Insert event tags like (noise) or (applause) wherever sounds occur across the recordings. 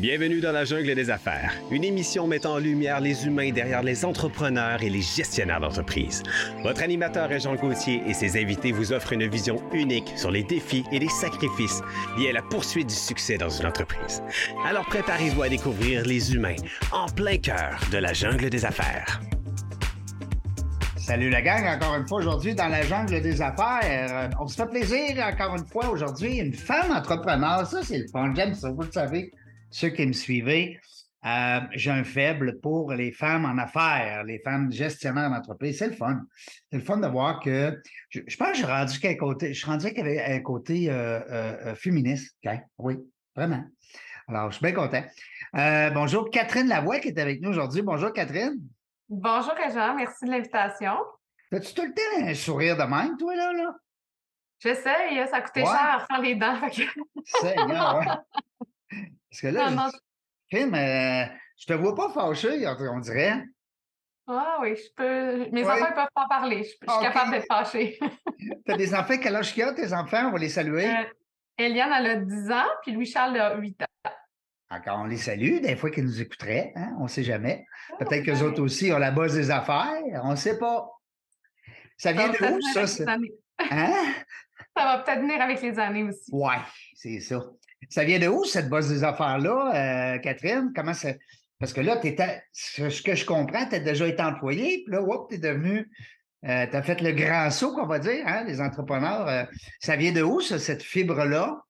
Bienvenue dans la jungle des affaires, une émission mettant en lumière les humains derrière les entrepreneurs et les gestionnaires d'entreprise. Votre animateur est Jean Gauthier et ses invités vous offrent une vision unique sur les défis et les sacrifices liés à la poursuite du succès dans une entreprise. Alors préparez-vous à découvrir les humains en plein cœur de la jungle des affaires. Salut la gang, encore une fois aujourd'hui dans la jungle des affaires. On se fait plaisir encore une fois aujourd'hui. Une femme entrepreneur, ça c'est le fun, ça, vous le savez, ceux qui me suivez. Euh, j'ai un faible pour les femmes en affaires, les femmes gestionnaires d'entreprise. C'est le fun. C'est le fun de voir que je, pense que j'ai rendu qu'un côté, je suis rendu qu'il y avait un côté euh, euh, féministe. Oui, vraiment. Alors, je suis bien content. bonjour Catherine Lavoie qui est avec nous aujourd'hui. Bonjour Catherine. Bonjour, Jean. Merci de l'invitation. As-tu tout le temps un sourire de même, toi, là? là? J'essaye. Ça a coûté cher faire les dents. Seigneur, ouais. (laughs) Parce que là, je, euh, je te vois pas fâché, on dirait. Ah oui, je peux. Mes enfants ne peuvent pas parler. Je, suis capable d'être fâchée. (laughs) tu as des enfants, quel âge qu'il a, tes enfants? On va les (laughs) saluer. Euh, Eliane, elle a 10 ans, puis Louis-Charles a 8 ans. Encore, on les salue, des fois qu'ils nous écouteraient, hein? on ne sait jamais. Peut-être qu'eux autres aussi ont la base des affaires, on ne sait pas. Ça vient de où, ça? Hein? Ça va peut-être venir avec les années aussi. Oui, c'est ça. Ça vient de où, cette base des affaires-là, euh, Catherine? Comment ça? Parce que là, étais, ce que je comprends, tu as déjà été employé, puis là, tu es devenu. Euh, tu as fait le grand saut, qu'on va dire, hein, les entrepreneurs. Euh, ça vient de où, cette fibre-là?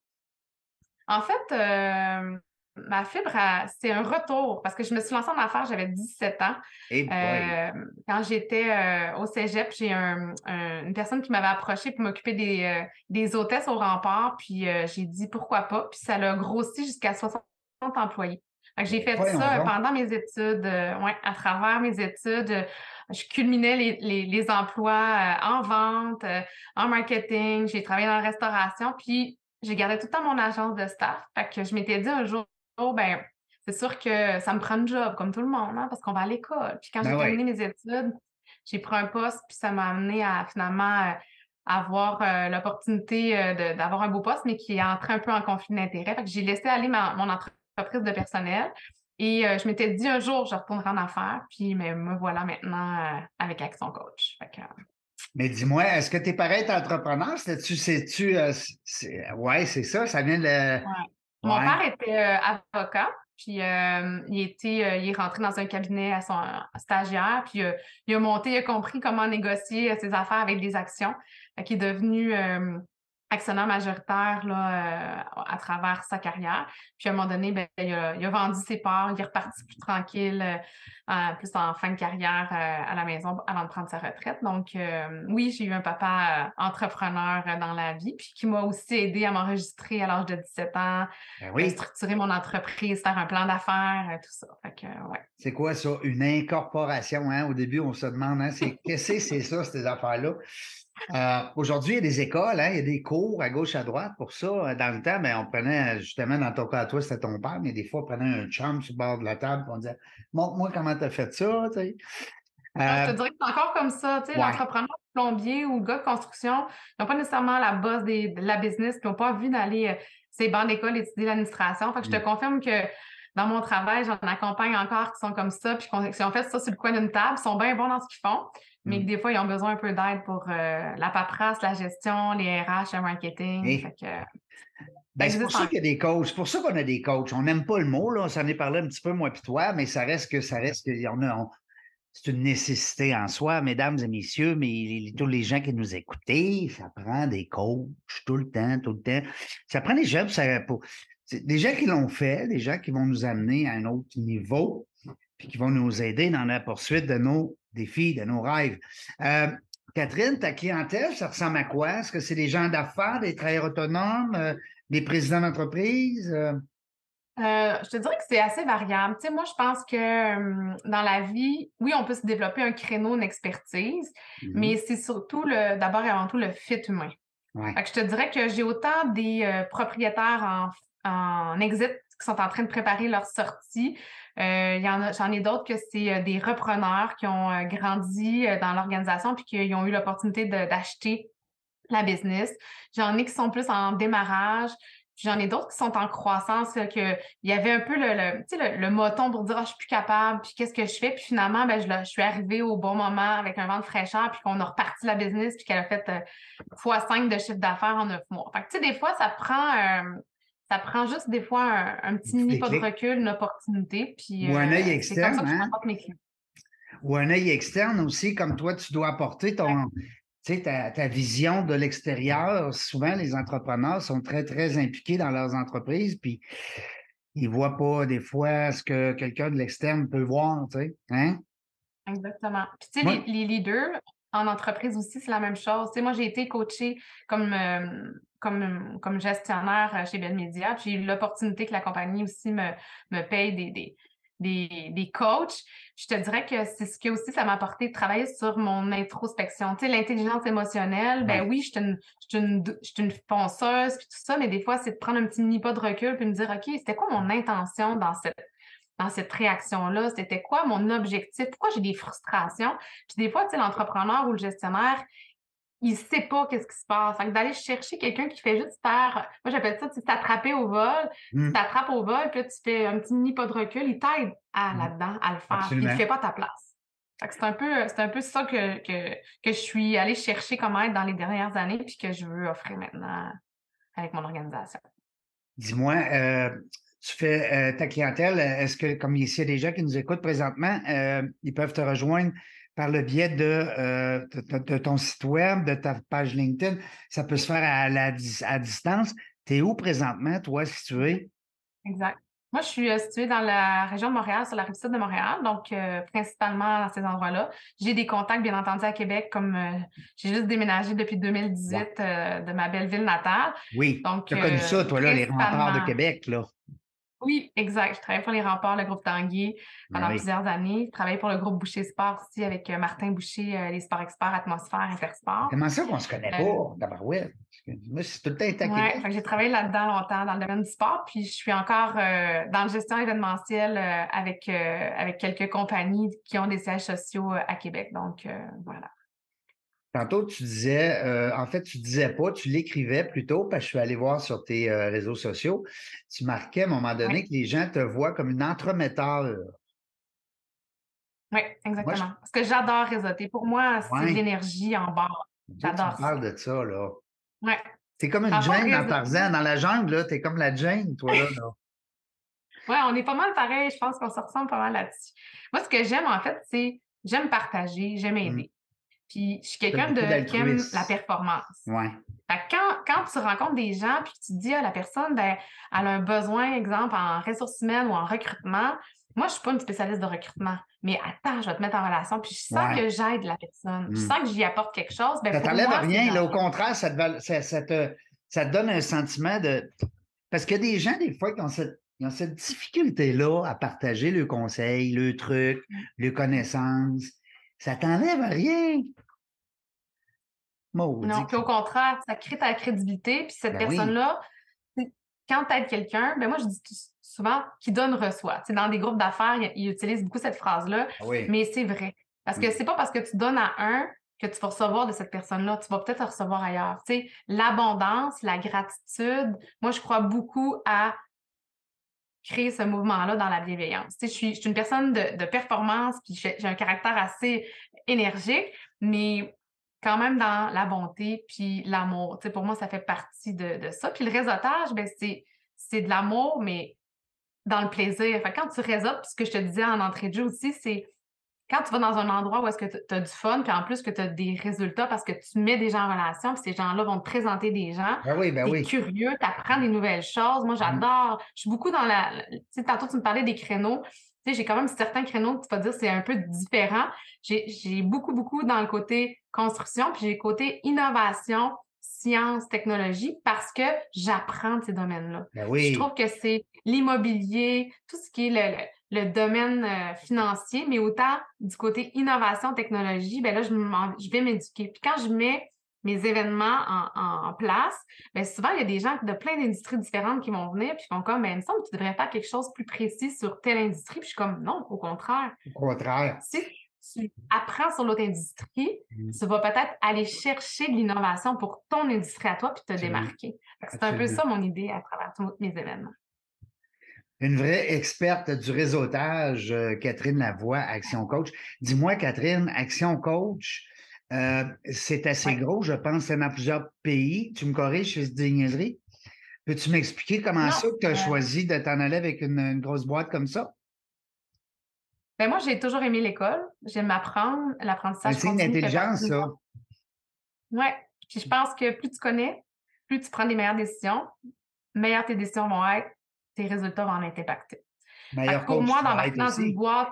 En fait, ma fibre, c'est un retour parce que je me suis lancée en affaires, j'avais 17 ans. Euh, quand j'étais euh, au cégep, j'ai une personne qui m'avait approché pour m'occuper des, euh, des hôtesses au rempart. Puis j'ai dit pourquoi pas. Puis ça l'a grossi jusqu'à 60 employés. J'ai fait ça pendant mes études, ouais, à travers mes études. Je culminais les, les, les emplois en vente, en marketing. J'ai travaillé dans la restauration. Puis j'ai gardé tout le temps mon agence de staff. Fait que je m'étais dit un jour, Oh, ben, c'est sûr que ça me prend un job, comme tout le monde, hein, parce qu'on va à l'école. Puis quand ben j'ai terminé mes études, j'ai pris un poste, puis ça m'a amené à finalement euh, avoir euh, l'opportunité euh, d'avoir un beau poste, mais qui est entré un peu en conflit d'intérêt. Fait que j'ai laissé aller mon entreprise de personnel. Et je m'étais dit un jour, je retournerai en affaires, puis mais me voilà maintenant avec Action Coach. mais dis-moi, est-ce que tes parents étaient entrepreneurs? C'est-tu, c'est-tu, ouais, c'est ça, ça vient de. Mon père était euh, avocat, puis euh, il était, euh, il est rentré dans un cabinet à son stagiaire, puis il a monté, il a compris comment négocier ses affaires avec des actions. Fait est devenu actionnaire majoritaire là, euh, à travers sa carrière. Puis à un moment donné, ben, il, a, vendu ses parts, il est reparti plus tranquille, euh, plus en fin de carrière euh, à la maison avant de prendre sa retraite. Donc oui, j'ai eu un papa entrepreneur dans la vie, puis qui m'a aussi aidé à m'enregistrer à l'âge de 17 ans, ben structurer mon entreprise, faire un plan d'affaires, tout ça. Ouais. C'est quoi ça? Une incorporation, hein? Au début, on se demande, hein, c'est qu'est-ce que c'est ça, ces affaires-là? Euh, aujourd'hui, il y a des écoles, hein, il y a des cours à gauche, à droite pour ça. Euh, dans le temps, ben, on prenait, justement, dans ton cas à toi, c'était ton père, mais des fois, on prenait un chum sur le bord de la table et on disait Montre-moi comment tu as fait ça. Tu sais. je te dirais que c'est encore comme ça. Tu sais, L'entrepreneur plombier ou le gars de construction, ils n'ont pas nécessairement la base de la business, puis ils n'ont pas vu d'aller euh, ces bancs d'école étudier l'administration. Fait que je te mm. confirme que dans mon travail, j'en accompagne encore qui sont comme ça, puis qui ont fait ça sur le coin d'une table, ils sont bien bons dans ce qu'ils font, mais mm. des fois, ils ont besoin un peu d'aide pour euh, la paperasse, la gestion, les RH, le marketing. Ben, c'est pour ça qu'il y a des coachs. C'est pour ça qu'on a des coachs. On n'aime pas le mot, là. On s'en est parlé un petit peu, moi et toi, mais ça reste que ça reste que on a, c'est une nécessité en soi, mesdames et messieurs, mais tous les gens qui nous écoutent, ça prend des coachs tout le temps, tout le temps. Ça prend des gens pour, des gens qui l'ont fait, des gens qui vont nous amener à un autre niveau, puis qui vont nous aider dans la poursuite de nos défis, de nos rêves. Euh, Catherine, ta clientèle, ça ressemble à quoi? Est-ce que c'est des gens d'affaires, des travailleurs autonomes, euh, des présidents d'entreprise? Euh? je te dirais que c'est assez variable. Tu sais, moi, je pense que dans la vie, oui, on peut se développer un créneau, une expertise, mm-hmm. mais c'est surtout le, d'abord et avant tout le fit humain. Fait que je te dirais que j'ai autant des propriétaires en en exit qui sont en train de préparer leur sortie. Euh, il y en a, j'en ai d'autres que c'est euh, des repreneurs qui ont euh, grandi dans l'organisation puis qui ont eu l'opportunité d'acheter la business. J'en ai qui sont plus en démarrage. j'en ai d'autres qui sont en croissance, qu'il y avait un peu le, le, le, moton pour dire ah, je suis plus capable, puis qu'est-ce que je fais. Puis finalement, ben, je, je, suis arrivée au bon moment avec un vent de fraîcheur, puis qu'on a reparti la business, puis qu'elle a fait x5 de chiffre d'affaires en neuf mois. Fait que, tu sais, des fois, ça prend ça prend juste des fois un, petit mini pas de recul, une opportunité. Puis, Ou un œil externe. Hein? Ou un œil externe aussi, comme toi, tu dois apporter ton, ta, ta vision de l'extérieur. Souvent, les entrepreneurs sont très, très impliqués dans leurs entreprises, puis ils ne voient pas des fois ce que quelqu'un de l'externe peut voir. Hein? Exactement. Puis, tu sais, les, leaders en entreprise aussi, c'est la même chose. Tu sais, moi, j'ai été coachée comme. Euh, comme, comme gestionnaire chez Bell Media. J'ai eu l'opportunité que la compagnie aussi me, me paye des, des, des, des coachs. Je te dirais que c'est ce que aussi ça m'a apporté de travailler sur mon introspection. Tu sais, l'intelligence émotionnelle, ben oui, je suis une, je une, je une penseuse puis tout ça, mais des fois, c'est de prendre un petit mini pas de recul puis me dire, OK, c'était quoi mon intention dans cette dans cette réaction-là? C'était quoi mon objectif? Pourquoi j'ai des frustrations? Puis des fois, tu sais, l'entrepreneur ou le gestionnaire, il sait pas qu'est-ce qui se passe. d'aller chercher quelqu'un qui fait juste faire, moi j'appelle ça, tu t'attraper au vol, tu mmh. t'attrapes au vol, puis là, tu fais un petit mini pas de recul, il t'aide à mmh. là-dedans, à le faire. Il ne fait pas ta place. c'est un peu, c'est un peu ça que, que, que je suis allée chercher comme aide dans les dernières années, puis que je veux offrir maintenant avec mon organisation. Dis-moi, euh, tu fais euh, ta clientèle, est-ce que, comme il y a des gens qui nous écoutent présentement, euh, ils peuvent te rejoindre par le biais euh, de, de, ton site web, de ta page LinkedIn? Ça peut se faire à, la, à distance. Tu es où présentement, toi, situé? Exact. Moi, je suis située dans la région de Montréal, sur la rive sud de Montréal, donc euh, principalement dans ces endroits-là. J'ai des contacts, bien entendu, à Québec, comme j'ai juste déménagé depuis 2018 de ma belle ville natale. Oui, tu as connu ça, toi, là, les remparts de Québec, là. Oui, exact. Je travaille pour les remparts, le groupe Tanguy pendant plusieurs années. Je travaille pour le groupe Boucher Sport aussi avec euh, Martin Boucher, euh, les sports experts, atmosphère, intersport. Comment ça qu'on se connaît pas, euh, d'abord, Moi, c'est tout le temps ouais, J'ai travaillé là-dedans longtemps dans le domaine du sport, puis je suis encore dans la gestion événementielle avec, avec quelques compagnies qui ont des sièges sociaux à Québec. Donc, voilà. Tantôt, tu disais, euh, en fait, tu disais pas, tu l'écrivais plutôt, parce que je suis allé voir sur tes euh, réseaux sociaux. Tu marquais à un moment donné que les gens te voient comme une entremetteur. Oui, exactement. Parce que j'adore réseauter. Pour moi, c'est l'énergie en bas. J'adore. Tu parles de ça, là. Oui. T'es comme une Jane dans Tarzan. Dans la jungle, là, t'es comme la Jane, toi, là. (laughs) oui, on est pas mal pareil. Je pense qu'on se ressemble pas mal là-dessus. Moi, ce que j'aime, en fait, c'est j'aime partager, j'aime mmh. aider. Puis je suis quelqu'un de qui aime la performance. Ouais. quand, quand tu rencontres des gens puis tu dis à la personne, ben, elle a un besoin, exemple, en ressources humaines ou en recrutement, moi, je suis pas une spécialiste de recrutement, mais attends, je vais te mettre en relation, puis je sens que j'aide la personne. Je hmm. sens que j'y apporte quelque chose. Ben, ça t'enlève rien. Là, au contraire, ça te, ça, te, ça te donne un sentiment de. Parce qu'il y a des gens, des fois, qui ont cette, cette difficulté-là à partager le conseil, le truc, hmm. le connaissance. Ça t'enlève rien. Non, puis au contraire, ça crée ta crédibilité. Puis cette ben personne-là, quand tu aides quelqu'un, ben moi, je dis souvent qui donne reçoit. Dans des groupes d'affaires, ils, utilisent beaucoup cette phrase-là. Ah mais c'est vrai. Parce que c'est pas parce que tu donnes à un que tu vas recevoir de cette personne-là. Tu vas peut-être recevoir ailleurs. Tu sais, l'abondance, la gratitude, moi, je crois beaucoup à créer ce mouvement-là dans la bienveillance. Tu sais, je, suis, je suis une personne de, performance, puis j'ai un caractère assez énergique, mais quand même dans la bonté puis l'amour. Tu sais, pour moi, ça fait partie de, ça. Puis le réseautage, ben, c'est, de l'amour, mais dans le plaisir. Quand tu réseautes, ce que je te disais en entrée de jeu aussi, c'est quand tu vas dans un endroit où est-ce que tu as du fun, puis en plus que tu as des résultats parce que tu mets des gens en relation, puis ces gens-là vont te présenter des gens. Ben oui, ben oui. curieux, tu apprends des nouvelles choses. Moi, mmh. j'adore. Je suis beaucoup dans la. Tu sais, tantôt, tu me parlais des créneaux. Tu sais, j'ai quand même certains créneaux que tu vas dire c'est un peu différent. J'ai beaucoup, beaucoup dans le côté construction, puis j'ai le côté innovation, science, technologie, parce que j'apprends de ces domaines-là. Ben oui. Je trouve que c'est l'immobilier, tout ce qui est le, domaine euh, financier, mais autant du côté innovation, technologie, ben là, je, je vais m'éduquer. Puis quand je mets mes événements en, place, bien souvent, il y a des gens de plein d'industries différentes qui vont venir, puis font comme, ben, il me semble que tu devrais faire quelque chose de plus précis sur telle industrie. Puis je suis comme, non, au contraire. Au contraire. Si, tu apprends sur l'autre industrie, mmh. tu vas peut-être aller chercher de l'innovation pour ton industrie à toi puis te démarquer. C'est un peu ça mon idée à travers tous mes événements. Une vraie experte du réseautage, euh, Catherine Lavoie, Action Coach. Dis-moi, Catherine, Action Coach, euh, c'est assez gros, je pense, c'est dans plusieurs pays. Tu me corriges, je fais des niaiseries. Peux-tu m'expliquer comment ça que tu as euh choisi de t'en aller avec une, grosse boîte comme ça? Ben moi, j'ai toujours aimé l'école. J'aime apprendre, l'apprentissage. C'est une intelligence, ça. Oui. Puis je pense que plus tu connais, plus tu prends des meilleures décisions, meilleures tes décisions vont être, tes résultats vont en être impactés. Meilleur coach, pour moi, d'embarquer dans une boîte.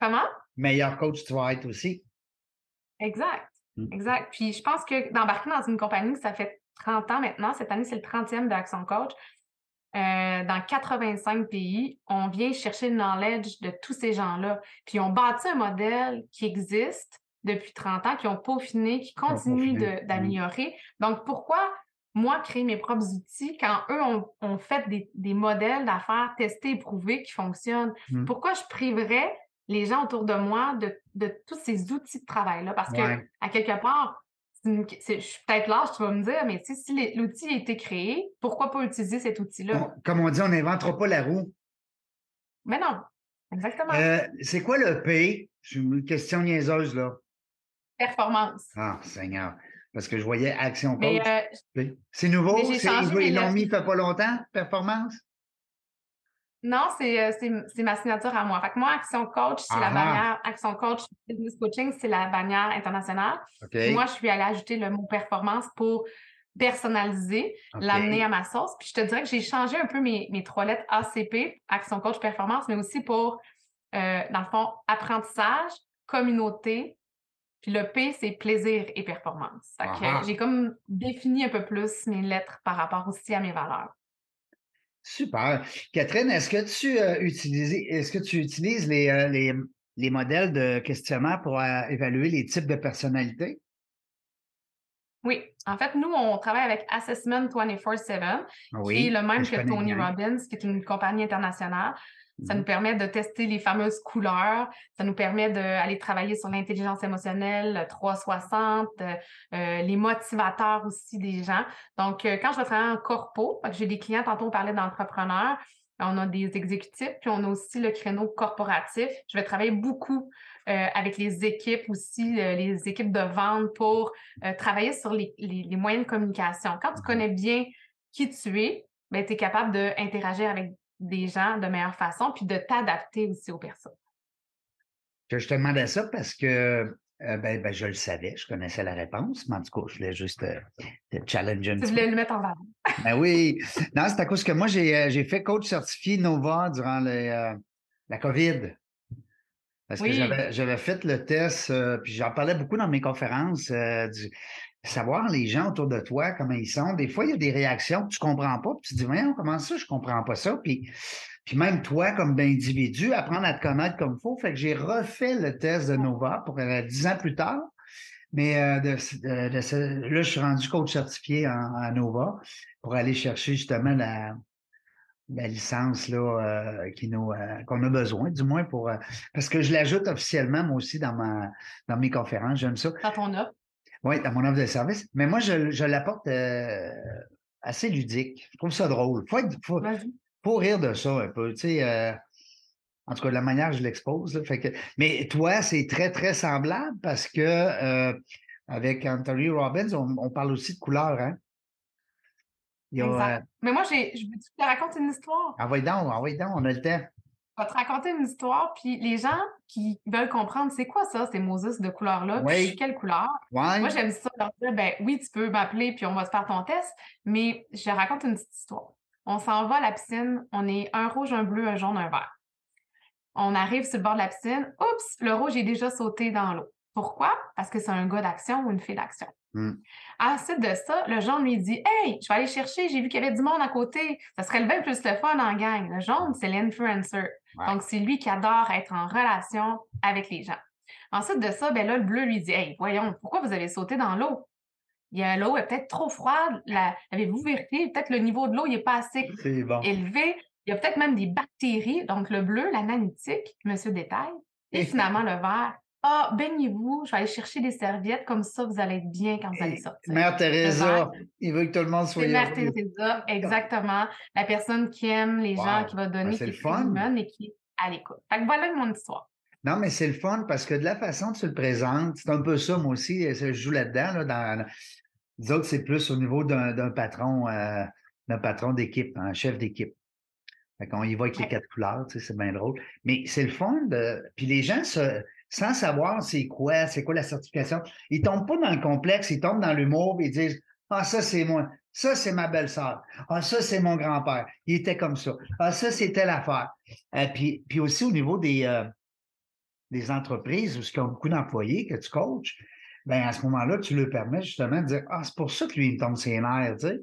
Comment? Meilleur coach, tu vas être aussi. Exact. Mmh. Exact. Puis je pense que d'embarquer dans une compagnie, ça fait 30 ans maintenant. Cette année, c'est le 30e d'Action Coach. Euh, dans 85 pays, on vient chercher le knowledge de tous ces gens-là. Puis on bâtit un modèle qui existe depuis 30 ans, qui ont peaufiné, qui continue mmh. d'améliorer. Donc, pourquoi moi créer mes propres outils quand eux ont, fait des, modèles d'affaires testés et prouvés qui fonctionnent? Mmh. Pourquoi je priverais les gens autour de moi de, tous ces outils de travail-là? Parce que, à quelque part, je suis peut-être large, tu vas me dire, mais si l'outil a été créé, pourquoi pas utiliser cet outil-là? Comme on dit, on n'inventera pas la roue. Mais non, exactement. Euh, c'est quoi le P? J'ai une question niaiseuse, là. Performance. Ah, Seigneur. Parce que je voyais Action Coach. Euh, c'est nouveau? Ils l'ont mis il fait pas longtemps, performance? Non, euh, c'est ma signature à moi. Fait que moi, Action Coach, c'est la bannière Action Coach Business Coaching, c'est la bannière internationale. Moi, je suis allée ajouter le mot performance pour personnaliser, l'amener à ma sauce. Puis je te dirais que j'ai changé un peu mes, mes, trois lettres ACP, Action Coach Performance, mais aussi pour, euh, dans le fond, apprentissage, communauté. Puis le P, c'est plaisir et performance. j'ai comme défini un peu plus mes lettres par rapport aussi à mes valeurs. Super. Catherine, est-ce que tu euh, utilises, est-ce que tu utilises les, euh, les, les, modèles de questionnaire pour euh, évaluer les types de personnalités? Oui. En fait, nous, on travaille avec Assessment 24-7, ah qui est le même que Tony Robbins, qui est une compagnie internationale. Ça nous mmh permet de tester les fameuses couleurs. Ça nous permet d'aller travailler sur l'intelligence émotionnelle 360, euh, euh, les motivateurs aussi des gens. Donc, euh, quand je vais travailler en corpo, j'ai des clients, tantôt on parlait d'entrepreneurs, on a des exécutifs, puis on a aussi le créneau corporatif. Je vais travailler beaucoup avec les équipes aussi, les équipes de vente pour travailler sur les, les, moyens de communication. Quand tu mmh connais bien qui tu es, ben, tu es capable d'interagir avec des gens de meilleure façon, puis de t'adapter aussi aux personnes. Je te demandais ça parce que euh, ben, ben, je le savais, je connaissais la réponse, mais en tout cas, je voulais juste euh, te challenger un Tu voulais le mettre en valeur. ben oui. Non, c'est à cause que moi, j'ai euh, fait coach certifié Nova durant la COVID. Parce que j'avais fait le test, puis j'en parlais beaucoup dans mes conférences, du, savoir les gens autour de toi, comment ils sont. Des fois, il y a des réactions que tu ne comprends pas, puis tu te dis, voyons, comment ça, je ne comprends pas ça? Puis, puis même toi, comme individu, apprendre à te connaître comme il faut. Fait que j'ai refait le test de Nova pour euh, dix ans plus tard. Mais euh, de, là, je suis rendu coach certifié en, Nova pour aller chercher justement la, licence là euh, qui nous qu'on a besoin, du moins pour parce que je l'ajoute officiellement moi aussi dans ma dans mes conférences. J'aime ça. Dans ton offre? Oui, dans mon offre de service. Mais moi, je, l'apporte euh, assez ludique. Je trouve ça drôle. Il faut, rire de ça un peu. Tu sais, euh, en tout cas, de la manière dont je l'expose. mais toi, c'est très, très semblable parce que euh, avec Anthony Robbins, on, parle aussi de couleurs. Hein? Mais moi, j'ai, je te raconte une histoire. Envoyez donc, envoyez donc, on a le temps vais te raconter une histoire, puis les gens qui veulent comprendre c'est quoi ça, ces Moses de couleur-là, puis quelle couleur? Moi, j'aime ça leur dire ben oui, tu peux m'appeler, puis on va te faire ton test, mais je raconte une petite histoire. On s'en va à la piscine, on est un rouge, un bleu, un jaune, un vert. On arrive sur le bord de la piscine, oups, le rouge est déjà sauté dans l'eau. Pourquoi? Parce que c'est un gars d'action ou une fille d'action. Ensuite de ça, le jaune lui dit Hey, je vais aller chercher, j'ai vu qu'il y avait du monde à côté. Ça serait le bien plus le fun en gang. Le jaune, c'est l'influencer. Donc, c'est lui qui adore être en relation avec les gens. Ensuite de ça, ben là, le bleu lui dit Hey, voyons, pourquoi vous avez sauté dans l'eau? L'eau est peut-être trop froide. Avez-vous vérifié? Peut-être le niveau de l'eau n'est pas assez élevé. Il y a peut-être même des bactéries. Donc, le bleu, l'analytique, monsieur détail. Et finalement, le vert, Ah, baignez-vous, je vais aller chercher des serviettes, comme ça, vous allez être bien quand vous allez sortir. Mère Teresa, il veut que tout le monde soit Mère Teresa, exactement. La personne qui aime les gens, qui va donner, ben, qui est fun. et qui est à l'écoute. Fait que voilà mon histoire. Non, mais c'est le fun parce que de la façon que tu le présentes, c'est un peu ça, moi aussi, je joue là-dedans. Là, dans, les autres, c'est plus au niveau d'un patron, euh, d'un patron d'équipe, un chef d'équipe. Fait qu'on y va avec les quatre couleurs, tu sais, c'est bien drôle. Mais c'est le fun de. Puis les gens, sans savoir c'est quoi, c'est quoi la certification, ils tombent pas dans le complexe, ils tombent dans l'humour ils disent Ah, ça, c'est moi. Ça, c'est ma belle-sœur. Ah, ça, c'est mon grand-père. Il était comme ça. Ah, ça, c'était l'affaire. Euh, puis, puis aussi au niveau des, euh, des entreprises où il y a beaucoup d'employés que tu coaches, ben à ce moment-là, tu leur permets justement de dire Ah, c'est pour ça que lui, il me tombe ses nerfs, tu sais.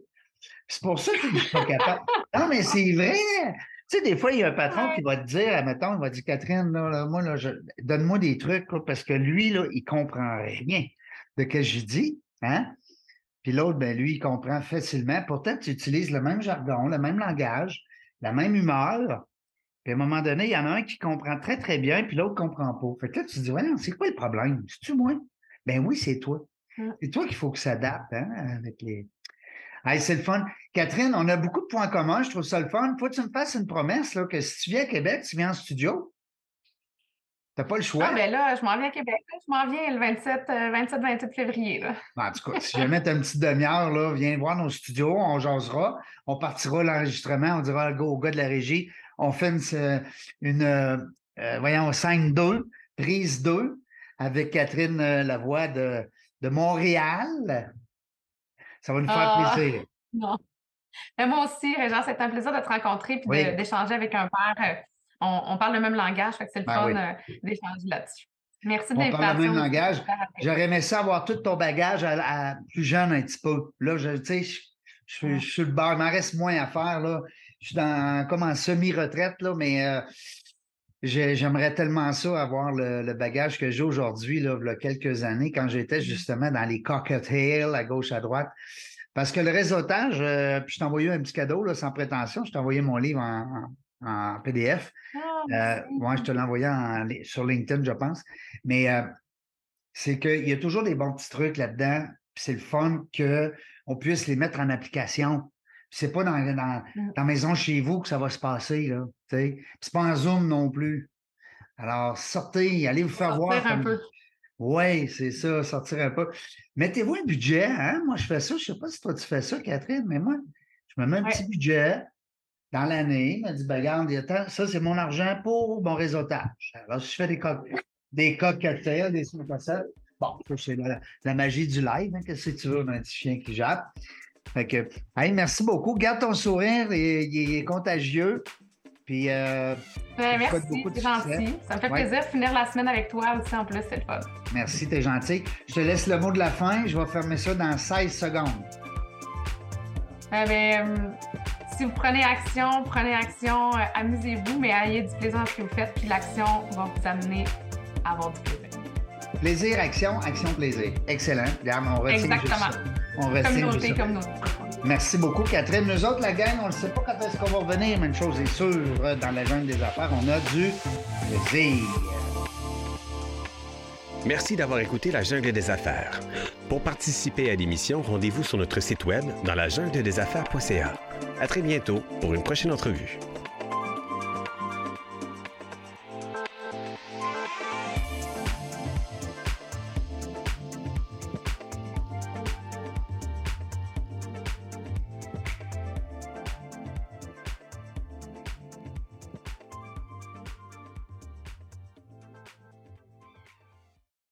C'est pour ça qu'il n'est pas capable. Non, mais c'est vrai. Tu sais, des fois, il y a un patron qui va te dire, admettons, il va dire Catherine, là, moi, là, donne-moi des trucs, parce que lui, là, il comprend rien de ce que je dis. Hein? Puis l'autre, ben, lui, il comprend facilement. Pourtant, tu utilises le même jargon, le même langage, la même humeur. Puis à un moment donné, il y en a un qui comprend très, très bien, puis l'autre ne comprend pas. Fait que là, tu te dis, ouais, c'est quoi le problème? C'est-tu moi? Ben oui, c'est toi. Mmh. C'est toi qu'il faut que ça s'adapte hein, avec les. Hey, c'est le fun. Catherine, on a beaucoup de points communs. Je trouve ça le fun. Faut que tu me fasses une promesse là, que si tu viens à Québec, tu viens en studio. Tu n'as pas le choix. Ah, ben là, je m'en viens à Québec. Je m'en viens le 27, 27, 28 février. Là. En tout cas, si jamais tu as une petite demi-heure, viens voir nos studios, on jasera. On partira l'enregistrement, on dira au gars de la régie, on fait une, une euh, euh, voyons, 5-2, prise 2, avec Catherine euh, Lavoie de, de Montréal. Ça va nous faire ah, plaisir. (laughs) Non. Mais moi aussi, Régent, c'est un plaisir de te rencontrer et d'échanger avec un père. On, on, parle le même langage, fait que c'est le ben fun d'échanger là-dessus. Merci de. On parle le même langage. J'aurais aimé ça avoir tout ton bagage à, plus jeune un petit peu. Là, je, tu sais, je, je, suis le bar. Il m'en reste moins à faire. Là. Je suis dans, comme en semi-retraite, là, mais euh, j'aimerais tellement ça, avoir le, bagage que j'ai aujourd'hui, là, il y a quelques années, quand j'étais mmh. justement dans les cocktails à gauche, à droite. Parce que le réseautage, euh, puis je t'ai envoyé un petit cadeau, là, sans prétention, je t'ai envoyé mon livre en, PDF. Ah, euh, moi, je te l'ai envoyé sur LinkedIn, je pense. Mais c'est qu'il y a toujours des bons petits trucs là-dedans. c'est le fun qu'on puisse les mettre en application. C'est pas dans, dans, mmh. la maison chez vous que ça va se passer. Là, c'est pas en Zoom non plus. Alors, sortez, allez vous faire voir. Un peu. Oui, c'est ça, sortir un peu. Mettez-vous un budget. Hein? Moi, je fais ça. Je ne sais pas si toi, tu fais ça, Catherine, mais moi, je me mets un petit budget dans l'année. Je me dis, ben, regarde, ça, c'est mon argent pour mon réseautage. Alors, si je fais des coques, des cocktails, des bon, c'est la, la, magie du live. Hein? Qu'est-ce que tu veux, un petit chien qui jappe? Fait que, merci beaucoup. Garde ton sourire, il, est contagieux. Puis, euh, ben, merci, c'est gentil. Ça me fait plaisir de finir la semaine avec toi aussi, en plus, c'est le fun. Merci, t'es gentil. Je te laisse le mot de la fin. Je vais fermer ça dans 16 secondes. Eh ben, euh, si vous prenez action, prenez action, euh, amusez-vous, mais ayez du plaisir dans ce que vous faites, puis l'action va vous amener à avoir du plaisir. Plaisir, action, action, plaisir. Excellent. on retient Exactement. On communauté, communauté. Merci beaucoup, Catherine. Nous autres, la gang, on ne sait pas quand est-ce qu'on va revenir, mais une chose est sûre, dans la jungle des affaires, on a du plaisir. Merci d'avoir écouté La Jungle des Affaires. Pour participer à l'émission, rendez-vous sur notre site web dans la jungle des affaires.ca. À très bientôt pour une prochaine entrevue.